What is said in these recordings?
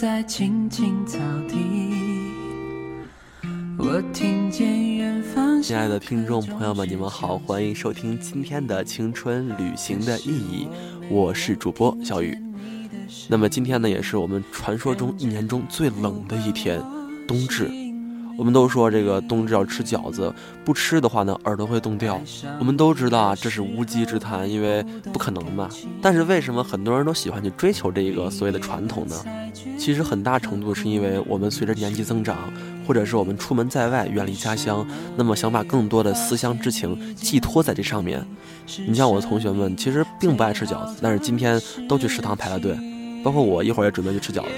在青青草地，我听见远方。亲爱的听众朋友们，你们好，欢迎收听今天的青春旅行的意义，我是主播小雨。那么今天呢，也是我们传说中一年中最冷的一天，冬至。我们都说这个冬至要吃饺子，不吃的话呢，耳朵会冻掉。我们都知道啊，这是无稽之谈，因为不可能嘛。但是为什么很多人都喜欢去追求这一个所谓的传统呢？其实很大程度是因为我们随着年纪增长，或者是我们出门在外，远离家乡，那么想把更多的思乡之情寄托在这上面。你像我的同学们，其实并不爱吃饺子，但是今天都去食堂排了队。包括我一会儿也准备去吃饺子。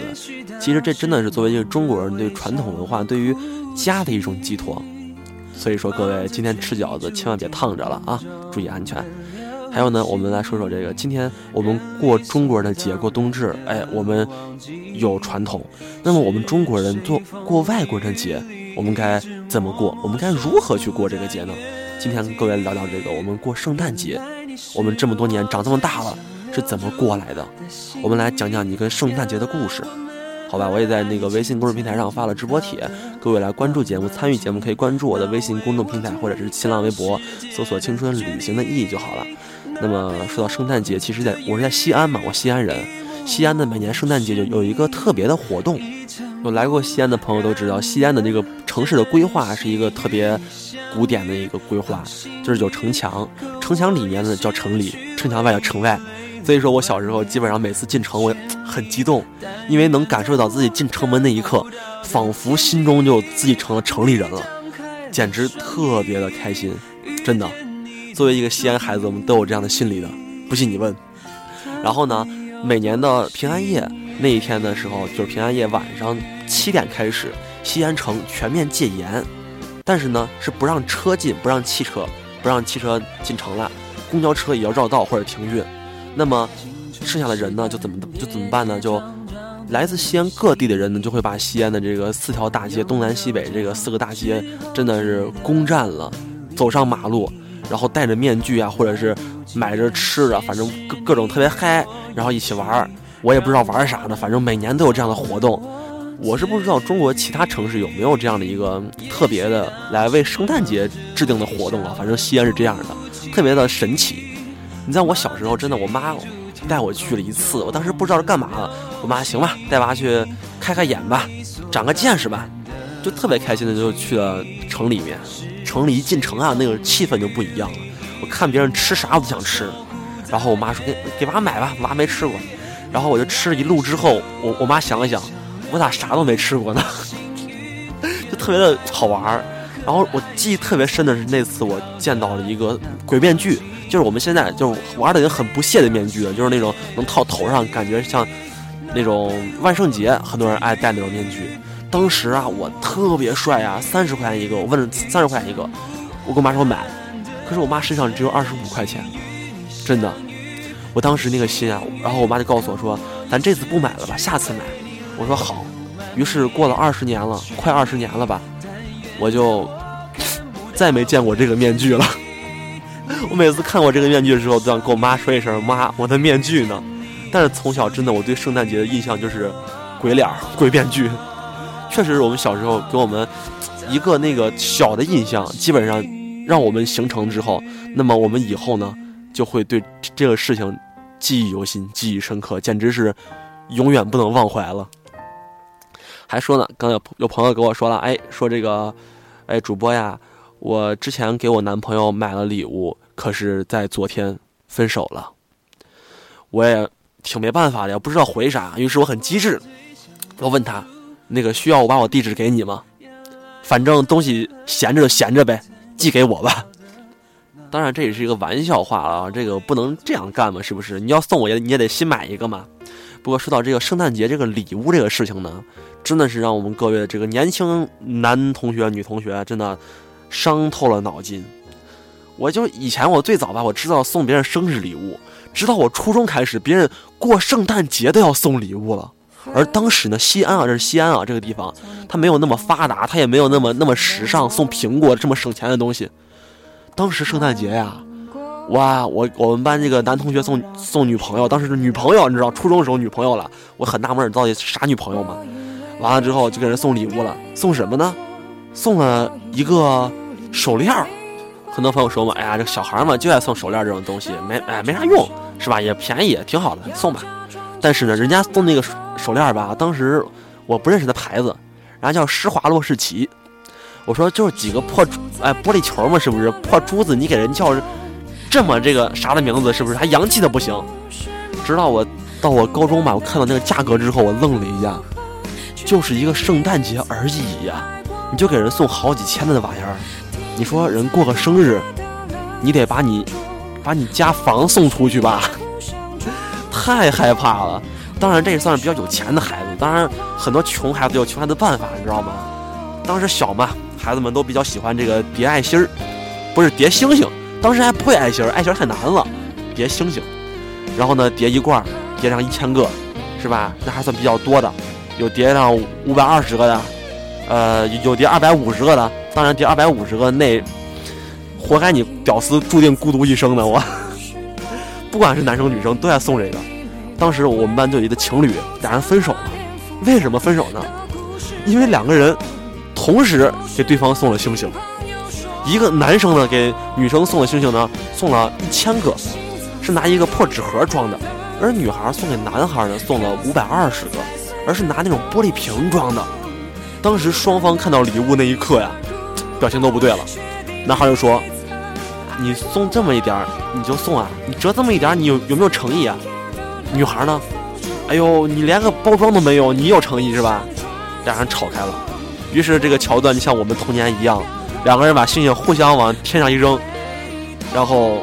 其实这真的是作为一个中国人对传统文化、对于家的一种寄托。所以说，各位今天吃饺子千万别烫着了啊，注意安全。还有呢，我们来说说这个，今天我们过中国人的节，过冬至，哎，我们有传统。那么我们中国人做过外国人的节，我们该怎么过？我们该如何去过这个节呢？今天跟各位聊聊这个，我们过圣诞节。我们这么多年长这么大了。是怎么过来的？我们来讲讲你跟圣诞节的故事，好吧？我也在那个微信公众平台上发了直播帖，各位来关注节目、参与节目，可以关注我的微信公众平台或者是新浪微博，搜索“青春旅行”的意义就好了。那么说到圣诞节，其实在我是在西安嘛，我西安人，西安的每年圣诞节就有一个特别的活动。有来过西安的朋友都知道，西安的这个城市的规划是一个特别古典的一个规划，就是有城墙，城墙里面呢叫城里，城墙外叫城外。所以说我小时候基本上每次进城，我很激动，因为能感受到自己进城门那一刻，仿佛心中就自己成了城里人了，简直特别的开心，真的。作为一个西安孩子，我们都有这样的心理的，不信你问。然后呢，每年的平安夜那一天的时候，就是平安夜晚上七点开始，西安城全面戒严，但是呢是不让车进，不让汽车，不让汽车进城了，公交车也要绕道或者停运。那么，剩下的人呢，就怎么就怎么办呢？就来自西安各地的人呢，就会把西安的这个四条大街，东南西北这个四个大街，真的是攻占了，走上马路，然后戴着面具啊，或者是买着吃的，反正各各种特别嗨，然后一起玩儿。我也不知道玩啥呢，反正每年都有这样的活动。我是不知道中国其他城市有没有这样的一个特别的来为圣诞节制定的活动啊？反正西安是这样的，特别的神奇。你在我小时候，真的，我妈带我去了一次，我当时不知道是干嘛的。我妈行吧，带娃去开开眼吧，长个见识吧，就特别开心的就去了城里面。城里一进城啊，那个气氛就不一样了。我看别人吃啥我都想吃，然后我妈说给给娃买吧，娃没吃过。然后我就吃了一路之后，我我妈想了想，我咋啥都没吃过呢？就特别的好玩儿。然后我记忆特别深的是那次我见到了一个鬼面具。就是我们现在就是玩的已经很不屑的面具了，就是那种能套头上，感觉像那种万圣节很多人爱戴那种面具。当时啊，我特别帅啊，三十块钱一个，我问了三十块钱一个，我跟我妈说买，可是我妈身上只有二十五块钱，真的。我当时那个心啊，然后我妈就告诉我说，咱这次不买了吧，下次买。我说好。于是过了二十年了，快二十年了吧，我就 再没见过这个面具了。我每次看我这个面具的时候，都想跟我妈说一声：“妈，我的面具呢？”但是从小真的，我对圣诞节的印象就是鬼脸、鬼面具。确实是我们小时候给我们一个那个小的印象，基本上让我们形成之后，那么我们以后呢，就会对这个事情记忆犹新、记忆深刻，简直是永远不能忘怀了。还说呢，刚有有朋友跟我说了，哎，说这个，哎，主播呀。我之前给我男朋友买了礼物，可是，在昨天分手了。我也挺没办法的，不知道回啥。于是我很机智，我问他：“那个需要我把我地址给你吗？反正东西闲着就闲着呗，寄给我吧。”当然这也是一个玩笑话了，这个不能这样干嘛，是不是？你要送我也你也得新买一个嘛。不过说到这个圣诞节这个礼物这个事情呢，真的是让我们各位这个年轻男同学、女同学真的。伤透了脑筋，我就以前我最早吧，我知道送别人生日礼物，直到我初中开始，别人过圣诞节都要送礼物了。而当时呢，西安啊，这是西安啊，这个地方它没有那么发达，它也没有那么那么时尚，送苹果这么省钱的东西。当时圣诞节呀，哇，我我们班这个男同学送送女朋友，当时是女朋友，你知道，初中的时候女朋友了，我很纳闷，到底啥女朋友嘛？完了之后就给人送礼物了，送什么呢？送了一个手链。很多朋友说嘛，哎呀，这小孩嘛就爱送手链这种东西，没哎没啥用，是吧？也便宜，挺好的，送吧。但是呢，人家送那个手链吧，当时我不认识的牌子，人家叫施华洛世奇。我说就是几个破哎玻璃球嘛，是不是破珠子？你给人叫这么这个啥的名字，是不是还洋气的不行？直到我到我高中吧，我看到那个价格之后，我愣了一下，就是一个圣诞节而已呀，你就给人送好几千的那玩意儿。你说人过个生日，你得把你把你家房送出去吧？太害怕了。当然，这也算是比较有钱的孩子。当然，很多穷孩子有穷孩子的办法，你知道吗？当时小嘛，孩子们都比较喜欢这个叠爱心儿，不是叠星星。当时还不会爱心儿，爱心儿太难了，叠星星。然后呢，叠一罐，叠上一千个，是吧？那还算比较多的。有叠上五百二十个的，呃，有叠二百五十个的。当然，第二百五十个那，活该你屌丝注定孤独一生的我。不管是男生女生都爱送这个。当时我们班就有一个情侣，俩人分手了。为什么分手呢？因为两个人同时给对方送了星星。一个男生呢给女生送的星星呢，送了一千个，是拿一个破纸盒装的；而女孩送给男孩呢，送了五百二十个，而是拿那种玻璃瓶装的。当时双方看到礼物那一刻呀。表情都不对了，男孩就说：“你送这么一点儿，你就送啊？你折这么一点儿，你有有没有诚意啊？”女孩呢？哎呦，你连个包装都没有，你有诚意是吧？俩人吵开了。于是这个桥段就像我们童年一样，两个人把星星互相往天上一扔，然后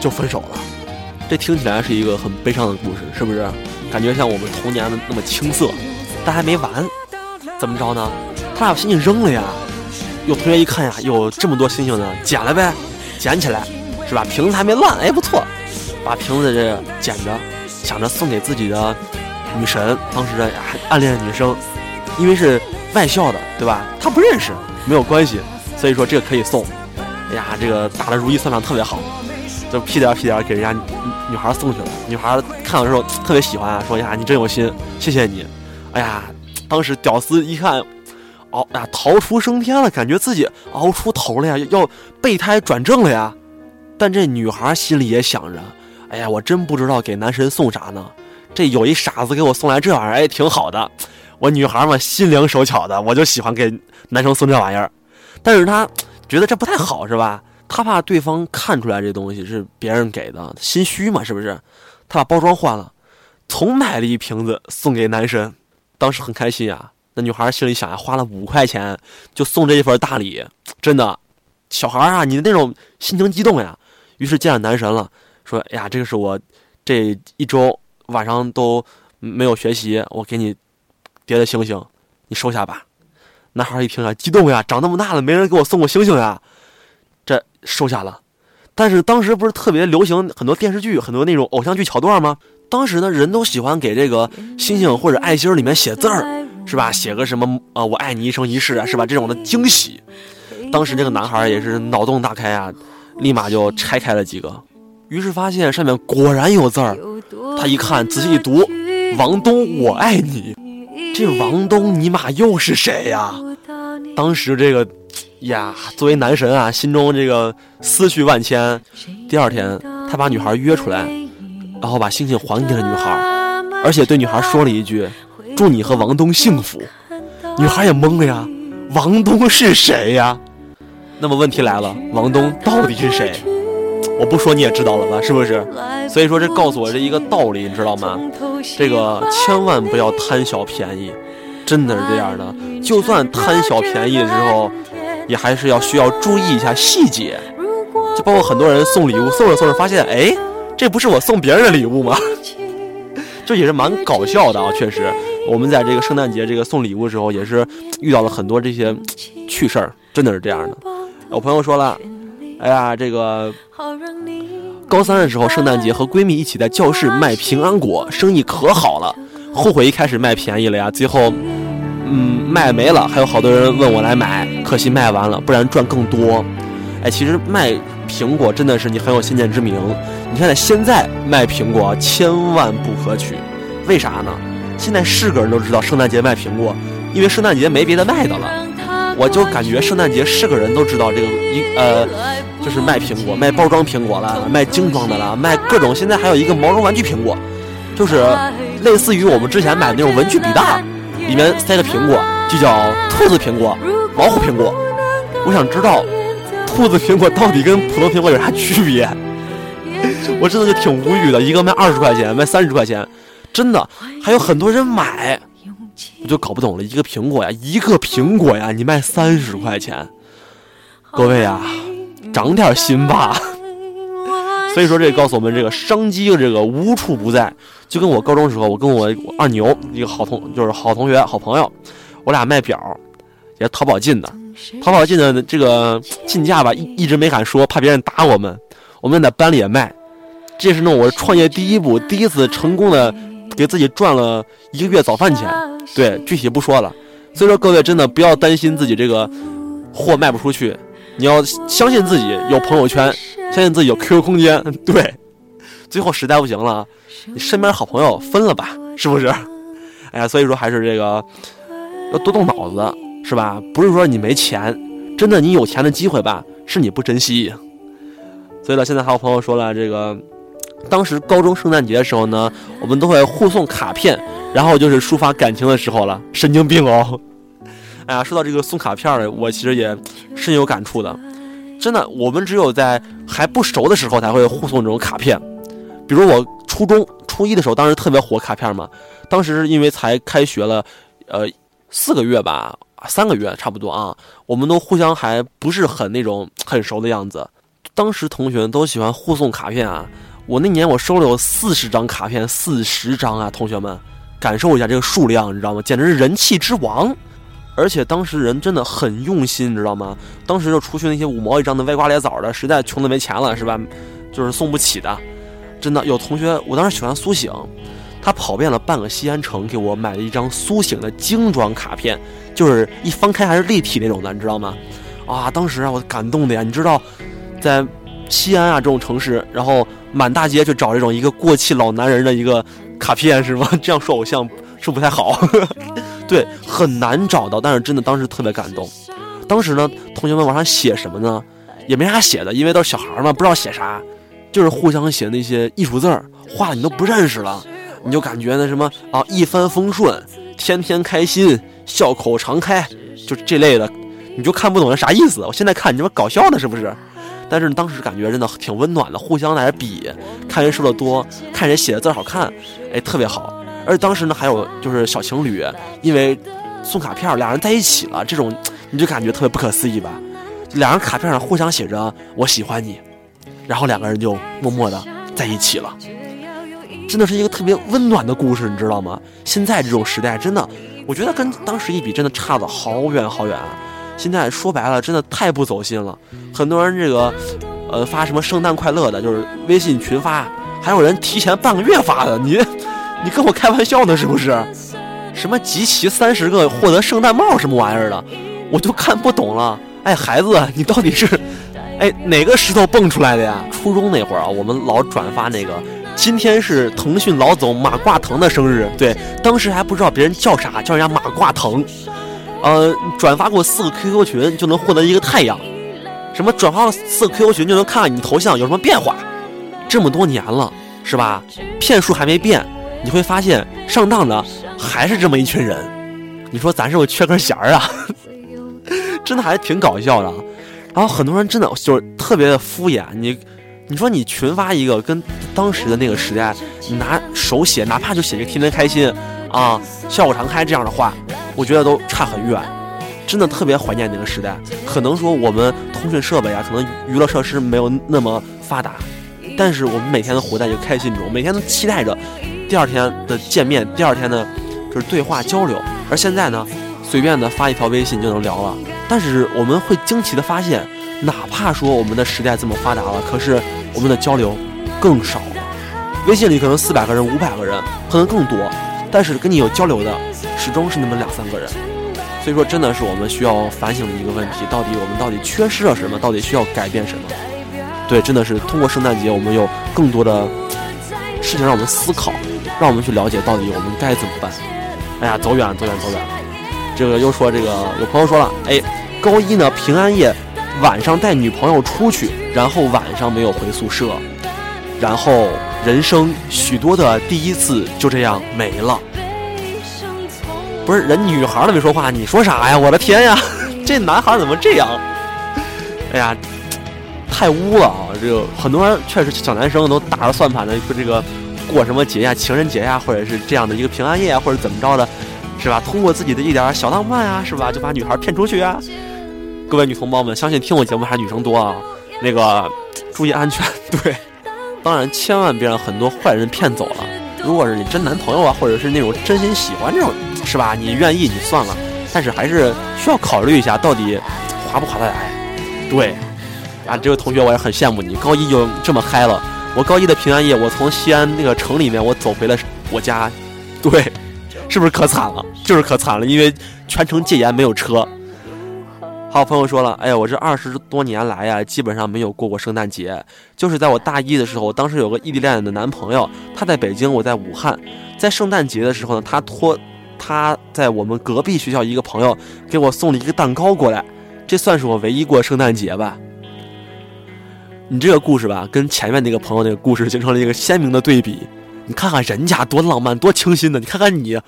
就分手了。这听起来是一个很悲伤的故事，是不是？感觉像我们童年的那么青涩。但还没完，怎么着呢？他俩把星星扔了呀。有同学一看呀，有这么多星星呢，捡了呗，捡起来，是吧？瓶子还没烂，哎，不错，把瓶子这捡着，想着送给自己的女神，当时的暗恋的女生，因为是外校的，对吧？他不认识，没有关系，所以说这个可以送。哎呀，这个打的如意算盘特别好，就屁颠屁颠给人家女孩送去了。女孩看到之后特别喜欢啊，说呀，你真有心，谢谢你。哎呀，当时屌丝一看。熬呀，逃出升天了，感觉自己熬出头了呀，要备胎转正了呀。但这女孩心里也想着，哎呀，我真不知道给男神送啥呢。这有一傻子给我送来这玩意儿，哎，挺好的。我女孩嘛，心灵手巧的，我就喜欢给男生送这玩意儿。但是她觉得这不太好，是吧？她怕对方看出来这东西是别人给的，心虚嘛，是不是？她把包装换了，重买了一瓶子送给男神，当时很开心呀。那女孩心里想呀，花了五块钱就送这一份大礼，真的，小孩啊，你的那种心情激动呀。于是见了男神了，说：“哎呀，这个是我这一周晚上都没有学习，我给你叠的星星，你收下吧。”男孩一听啊，激动呀，长那么大了没人给我送过星星呀，这收下了。但是当时不是特别流行很多电视剧、很多那种偶像剧桥段吗？当时呢，人都喜欢给这个星星或者爱心里面写字儿。是吧？写个什么啊？我爱你一生一世啊？是吧？这种的惊喜，当时这个男孩也是脑洞大开啊，立马就拆开了几个，于是发现上面果然有字儿。他一看，仔细一读：“王东，我爱你。”这王东尼玛又是谁呀？当时这个呀，作为男神啊，心中这个思绪万千。第二天，他把女孩约出来，然后把星星还给了女孩，而且对女孩说了一句。祝你和王东幸福，女孩也懵了呀，王东是谁呀？那么问题来了，王东到底是谁？我不说你也知道了吧，是不是？所以说这告诉我这一个道理，你知道吗？这个千万不要贪小便宜，真的是这样的。就算贪小便宜的时候，也还是要需要注意一下细节。就包括很多人送礼物，送着送着发现，哎，这不是我送别人的礼物吗？这也是蛮搞笑的啊，确实。我们在这个圣诞节这个送礼物的时候，也是遇到了很多这些趣事儿，真的是这样的。有朋友说了，哎呀，这个高三的时候，圣诞节和闺蜜一起在教室卖平安果，生意可好了，后悔一开始卖便宜了呀，最后嗯卖没了，还有好多人问我来买，可惜卖完了，不然赚更多。哎，其实卖苹果真的是你很有先见之明。你看，现在卖苹果千万不可取，为啥呢？现在是个人都知道圣诞节卖苹果，因为圣诞节没别的卖的了。我就感觉圣诞节是个人都知道这个一呃，就是卖苹果，卖包装苹果了，卖精装的了，卖各种。现在还有一个毛绒玩具苹果，就是类似于我们之前买的那种文具笔袋，里面塞个苹果，就叫兔子苹果、老虎苹果。我想知道，兔子苹果到底跟普通苹果有啥区别？我真的就挺无语的，一个卖二十块钱，卖三十块钱，真的还有很多人买。我就搞不懂了，一个苹果呀，一个苹果呀，你卖三十块钱，各位呀，长点心吧。所以说，这告诉我们，这个商机这个无处不在。就跟我高中时候，我跟我二牛一个好同，就是好同学、好朋友，我俩卖表，也淘宝进的，淘宝进的这个进价吧，一一直没敢说，怕别人打我们。我们在班里也卖，这是呢我创业第一步，第一次成功的给自己赚了一个月早饭钱。对，具体不说了。所以说，各位真的不要担心自己这个货卖不出去，你要相信自己有朋友圈，相信自己有 QQ 空间。对，最后实在不行了，你身边好朋友分了吧，是不是？哎呀，所以说还是这个要多动脑子，是吧？不是说你没钱，真的你有钱的机会吧，是你不珍惜。所以呢，现在还有朋友说了，这个当时高中圣诞节的时候呢，我们都会互送卡片。然后就是抒发感情的时候了，神经病哦！哎呀，说到这个送卡片我其实也深有感触的。真的，我们只有在还不熟的时候才会互送这种卡片。比如我初中初一的时候，当时特别火卡片嘛。当时因为才开学了，呃，四个月吧，三个月差不多啊，我们都互相还不是很那种很熟的样子。当时同学都喜欢互送卡片啊。我那年我收了有四十张卡片，四十张啊，同学们。感受一下这个数量，你知道吗？简直是人气之王，而且当时人真的很用心，你知道吗？当时就除去那些五毛一张的歪瓜裂枣的，实在穷的没钱了，是吧？就是送不起的。真的有同学，我当时喜欢苏醒，他跑遍了半个西安城，给我买了一张苏醒的精装卡片，就是一翻开还是立体那种的，你知道吗？啊，当时啊，我感动的呀，你知道，在西安啊这种城市，然后满大街去找这种一个过气老男人的一个。卡片是吗？这样说偶像是不太好，对，很难找到。但是真的当时特别感动。当时呢，同学们往上写什么呢？也没啥写的，因为都是小孩嘛，不知道写啥，就是互相写那些艺术字儿，画的你都不认识了，你就感觉那什么啊，一帆风顺，天天开心，笑口常开，就这类的，你就看不懂是啥意思。我现在看你这不搞笑呢，是不是？但是当时感觉真的挺温暖的，互相在那比，看谁说的多，看谁写的字好看，哎，特别好。而且当时呢，还有就是小情侣，因为送卡片，俩人在一起了，这种你就感觉特别不可思议吧？两人卡片上互相写着“我喜欢你”，然后两个人就默默的在一起了，真的是一个特别温暖的故事，你知道吗？现在这种时代，真的，我觉得跟当时一比，真的差的好远好远啊。现在说白了，真的太不走心了。很多人这个，呃，发什么圣诞快乐的，就是微信群发，还有人提前半个月发的。你，你跟我开玩笑呢是不是？什么集齐三十个获得圣诞帽什么玩意儿的，我就看不懂了。哎，孩子，你到底是，哎，哪个石头蹦出来的呀？初中那会儿啊，我们老转发那个，今天是腾讯老总马化腾的生日。对，当时还不知道别人叫啥，叫人家马化腾。呃，转发过四个 QQ 群就能获得一个太阳，什么转发了四个 QQ 群就能看看你头像有什么变化，这么多年了，是吧？骗术还没变，你会发现上当的还是这么一群人。你说咱是不是缺根弦儿啊？真的还挺搞笑的。然后很多人真的就是特别的敷衍你，你说你群发一个跟当时的那个时代，拿手写，哪怕就写个天天开心啊，笑口常开这样的话。我觉得都差很远，真的特别怀念那个时代。可能说我们通讯设备啊，可能娱乐设施没有那么发达，但是我们每天都活在一个开心中，每天都期待着第二天的见面，第二天的就是对话交流。而现在呢，随便的发一条微信就能聊了。但是我们会惊奇的发现，哪怕说我们的时代这么发达了，可是我们的交流更少了。微信里可能四百个人、五百个人，可能更多。但是跟你有交流的，始终是那么两三个人，所以说真的是我们需要反省的一个问题：到底我们到底缺失了什么？到底需要改变什么？对，真的是通过圣诞节，我们有更多的事情让我们思考，让我们去了解到底我们该怎么办。哎呀，走远了，走远，走远了。这个又说这个，有朋友说了，哎，高一呢平安夜晚上带女朋友出去，然后晚上没有回宿舍，然后人生许多的第一次就这样没了。不是人女孩都没说话，你说啥呀？我的天呀，这男孩怎么这样？哎呀，太污了啊！这个很多人确实小男生都打着算盘的，说这个过什么节呀，情人节呀，或者是这样的一个平安夜啊，或者怎么着的，是吧？通过自己的一点小浪漫啊，是吧？就把女孩骗出去啊！各位女同胞们，相信听我节目还是女生多啊，那个注意安全。对，当然千万别让很多坏人骗走了。如果是你真男朋友啊，或者是那种真心喜欢这种，是吧？你愿意你算了，但是还是需要考虑一下，到底划不划得来。对，啊，这位同学我也很羡慕你，高一就这么嗨了。我高一的平安夜，我从西安那个城里面，我走回了我家。对，是不是可惨了？就是可惨了，因为全程戒严，没有车。好朋友说了，哎呀，我这二十多年来呀，基本上没有过过圣诞节。就是在我大一的时候，当时有个异地恋的男朋友，他在北京，我在武汉。在圣诞节的时候呢，他托他在我们隔壁学校一个朋友给我送了一个蛋糕过来。这算是我唯一过圣诞节吧。你这个故事吧，跟前面那个朋友那个故事形成了一个鲜明的对比。你看看人家多浪漫、多清新的，你看看你，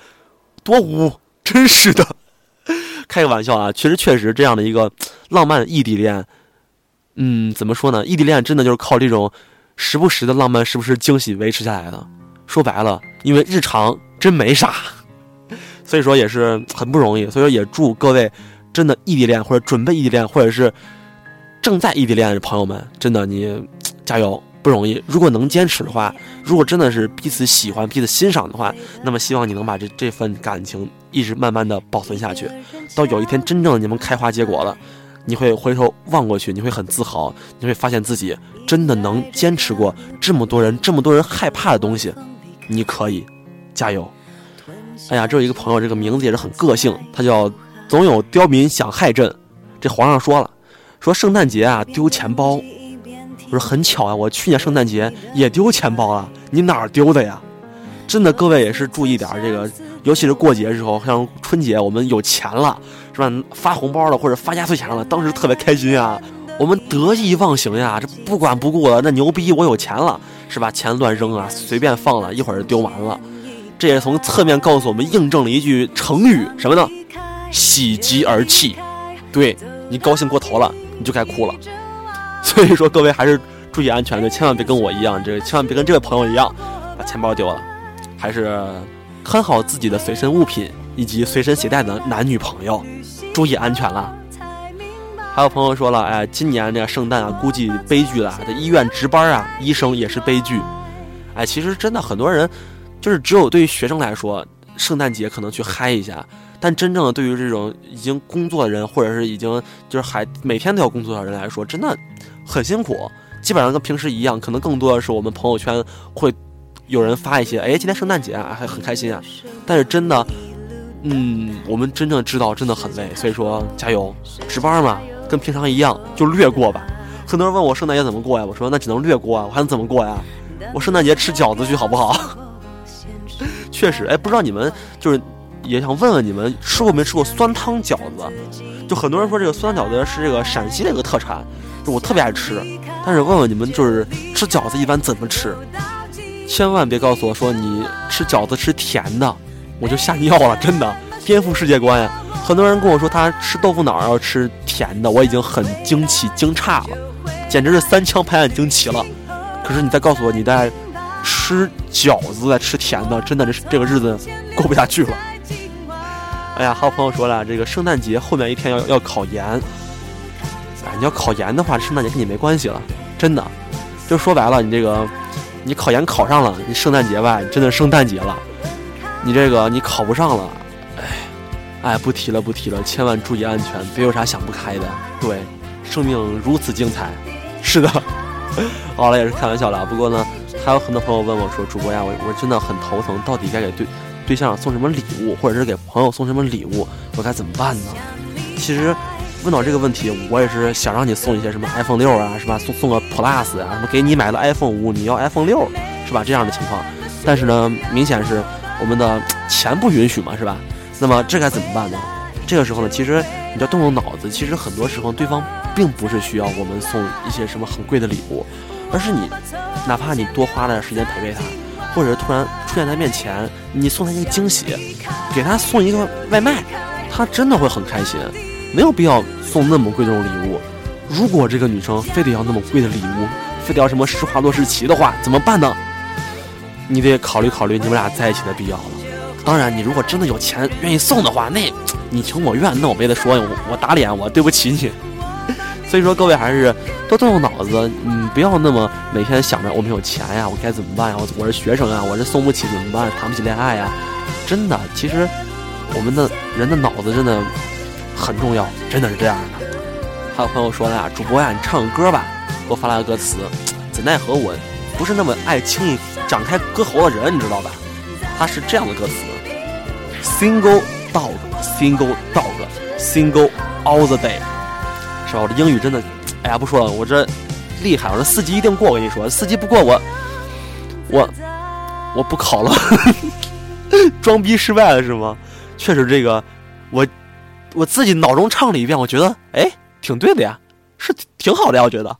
多污，真是的。开个玩笑啊，其实确实这样的一个 浪漫异地恋，嗯，怎么说呢？异地恋真的就是靠这种时不时的浪漫、时不时惊喜维持下来的。说白了，因为日常真没啥，所以说也是很不容易。所以说也祝各位。真的异地恋或者准备异地恋，或者是正在异地恋的朋友们，真的你 加油，不容易。如果能坚持的话，如果真的是彼此喜欢、彼此欣赏的话，那么希望你能把这这份感情一直慢慢的保存下去。到有一天真正你们开花结果了，你会回头望过去，你会很自豪，你会发现自己真的能坚持过这么多人、这么多人害怕的东西。你可以，加油！哎呀，这有一个朋友，这个名字也是很个性，他叫。总有刁民想害朕，这皇上说了，说圣诞节啊丢钱包，我说很巧啊，我去年圣诞节也丢钱包了，你哪儿丢的呀？真的，各位也是注意点这个，尤其是过节的时候，像春节我们有钱了，是吧？发红包了或者发压岁钱了，当时特别开心啊，我们得意忘形呀，这不管不顾了，那牛逼，我有钱了，是吧？钱乱扔啊，随便放了一会儿就丢完了，这也从侧面告诉我们印证了一句成语，什么呢？喜极而泣，对你高兴过头了，你就该哭了。所以说，各位还是注意安全，就千万别跟我一样，这千万别跟这位朋友一样，把钱包丢了。还是看好自己的随身物品以及随身携带的男女朋友，注意安全了。还有朋友说了，哎，今年这个圣诞啊，估计悲剧了。这医院值班啊，医生也是悲剧。哎，其实真的很多人，就是只有对于学生来说，圣诞节可能去嗨一下。但真正的对于这种已经工作的人，或者是已经就是还每天都要工作的人来说，真的很辛苦。基本上跟平时一样，可能更多的是我们朋友圈会有人发一些，哎，今天圣诞节啊，还很开心啊。但是真的，嗯，我们真正知道真的很累，所以说加油，值班嘛，跟平常一样，就略过吧。很多人问我圣诞节怎么过呀？我说那只能略过啊，我还能怎么过呀？我圣诞节吃饺子去好不好？确实，哎，不知道你们就是。也想问问你们吃过没吃过酸汤饺子？就很多人说这个酸汤饺子是这个陕西的一个特产，就我特别爱吃。但是问问你们，就是吃饺子一般怎么吃？千万别告诉我说你吃饺子吃甜的，我就吓尿了，真的颠覆世界观呀！很多人跟我说他吃豆腐脑要吃甜的，我已经很惊奇惊诧了，简直是三枪拍案惊奇了。可是你再告诉我你在吃饺子在吃甜的，真的这这个日子过不下去了。哎呀，还有朋友说了，这个圣诞节后面一天要要考研。哎，你要考研的话，圣诞节跟你没关系了，真的。就说白了，你这个，你考研考上了，你圣诞节吧，真的圣诞节了。你这个你考不上了，哎，哎，不提了不提了，千万注意安全，别有啥想不开的。对，生命如此精彩，是的。好了，也是开玩笑了。不过呢，还有很多朋友问我说，主播呀，我我真的很头疼，到底该给对。对象送什么礼物，或者是给朋友送什么礼物，我该怎么办呢？其实，问到这个问题，我也是想让你送一些什么 iPhone 六啊，是吧？送送个 Plus 啊，什么给你买了 iPhone 五，你要 iPhone 六，是吧？这样的情况。但是呢，明显是我们的钱不允许嘛，是吧？那么这该怎么办呢？这个时候呢，其实你要动动脑子。其实很多时候，对方并不是需要我们送一些什么很贵的礼物，而是你，哪怕你多花了点时间陪陪他，或者是突然出现在面前，你送他一个惊喜，给他送一个外卖，他真的会很开心。没有必要送那么贵的礼物。如果这个女生非得要那么贵的礼物，非得要什么施华洛世奇的话，怎么办呢？你得考虑考虑你们俩在一起的必要了。当然，你如果真的有钱愿意送的话，那你情我愿，那我没得说，我打脸，我对不起你。所以说，各位还是多动动脑子，嗯，不要那么每天想着我没有钱呀，我该怎么办呀？我我是学生啊，我这送不起怎么办？谈不起恋爱呀？真的，其实我们的人的脑子真的很重要，真的是这样的。还有朋友说了呀，主播呀，你唱个歌吧，给我发来个歌词。怎奈何我不是那么爱轻易展开歌喉的人，你知道吧？他是这样的歌词：Single dog，Single dog，Single all the day，是吧？我这英语真的，哎呀，不说了，我这厉害，我这四级一定过。我跟你说，四级不过我，我我不考了，装逼失败了是吗？确实，这个我我自己脑中唱了一遍，我觉得哎，挺对的呀，是挺好的呀，我觉得。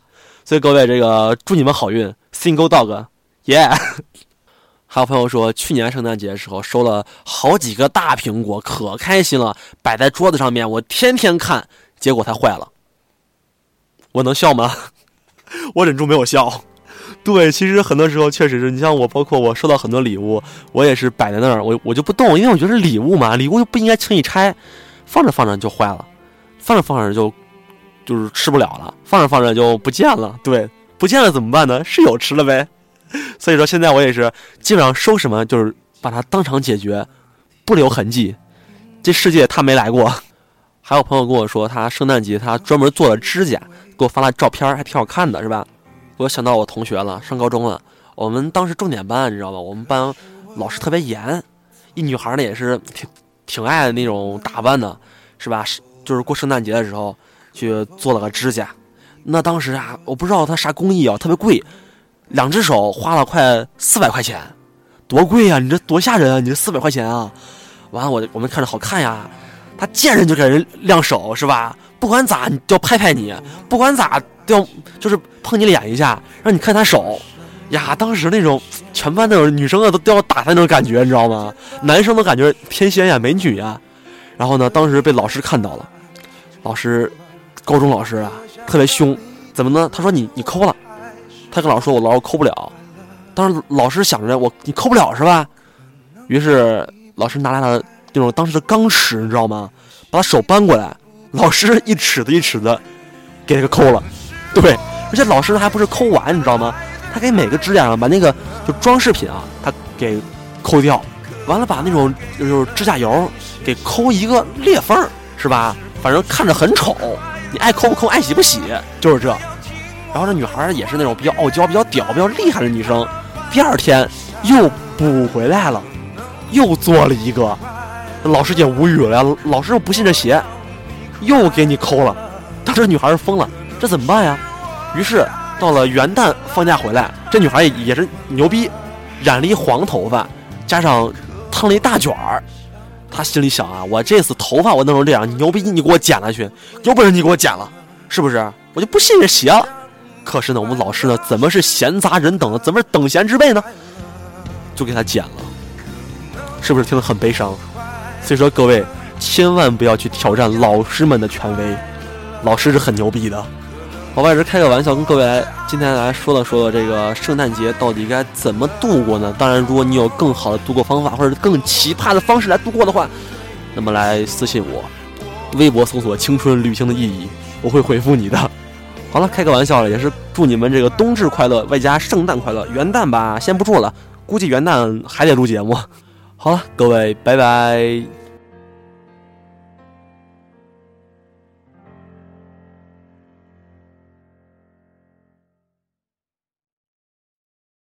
所以各位，这个祝你们好运，Single dog，耶！还有朋友说，去年圣诞节的时候收了好几个大苹果，可开心了，摆在桌子上面，我天天看，结果它坏了。我能笑吗？我忍住没有笑。对，其实很多时候确实是你像我，包括我收到很多礼物，我也是摆在那儿，我我就不动，因为我觉得是礼物嘛，礼物就不应该轻易拆，放着放着就坏了，放着放着就就是吃不了了，放着放着就不见了。对，不见了怎么办呢？室友吃了呗。所以说，现在我也是基本上收什么就是把它当场解决，不留痕迹。这世界他没来过。还有朋友跟我说，他圣诞节他专门做了指甲，给我发了照片，还挺好看的，是吧？我想到我同学了，上高中了。我们当时重点班，你知道吧？我们班老师特别严，一女孩呢也是挺挺爱那种打扮的，是吧？是就是过圣诞节的时候去做了个指甲。那当时啊，我不知道他啥工艺啊，特别贵。两只手花了快四百块钱，多贵呀！你这多吓人啊！你这四百块钱啊！完了，我我们看着好看呀。他见人就给人亮手是吧？不管咋都要拍拍你，不管咋要就是碰你脸一下，让你看他手呀。当时那种全班那种女生啊都都要打他那种感觉，你知道吗？男生都感觉天仙呀、美女呀。然后呢，当时被老师看到了，老师高中老师啊特别凶，怎么呢？他说你你抠了。他跟老师说：“我老抠不了。”当时老师想着我你抠不了是吧？于是老师拿来了那种当时的钢尺，你知道吗？把他手搬过来，老师一尺子一尺子给他抠了。对，而且老师还不是抠完，你知道吗？他给每个指甲上把那个就装饰品啊，他给抠掉，完了把那种就是指甲油给抠一个裂缝，是吧？反正看着很丑，你爱抠不抠，爱洗不洗，就是这。然后这女孩也是那种比较傲娇、比较屌、比较厉害的女生。第二天又补回来了，又做了一个，老师也无语了。老师又不信这邪，又给你抠了。当时女孩疯了，这怎么办呀？于是到了元旦放假回来，这女孩也也是牛逼，染了一黄头发，加上烫了一大卷儿。她心里想啊，我这次头发我弄成这样，牛逼你给我剪了去，有本事你给我剪了，是不是？我就不信这邪了。可是呢，我们老师呢，怎么是闲杂人等呢？怎么是等闲之辈呢？就给他剪了，是不是听得很悲伤？所以说，各位千万不要去挑战老师们的权威，老师是很牛逼的。我也是开个玩笑，跟各位来今天来说了说这个圣诞节到底该怎么度过呢？当然，如果你有更好的度过方法，或者更奇葩的方式来度过的话，那么来私信我，微博搜索“青春旅行的意义”，我会回复你的。好了，开个玩笑了，也是祝你们这个冬至快乐，外加圣诞快乐。元旦吧，先不祝了，估计元旦还得录节目。好了，各位，拜拜。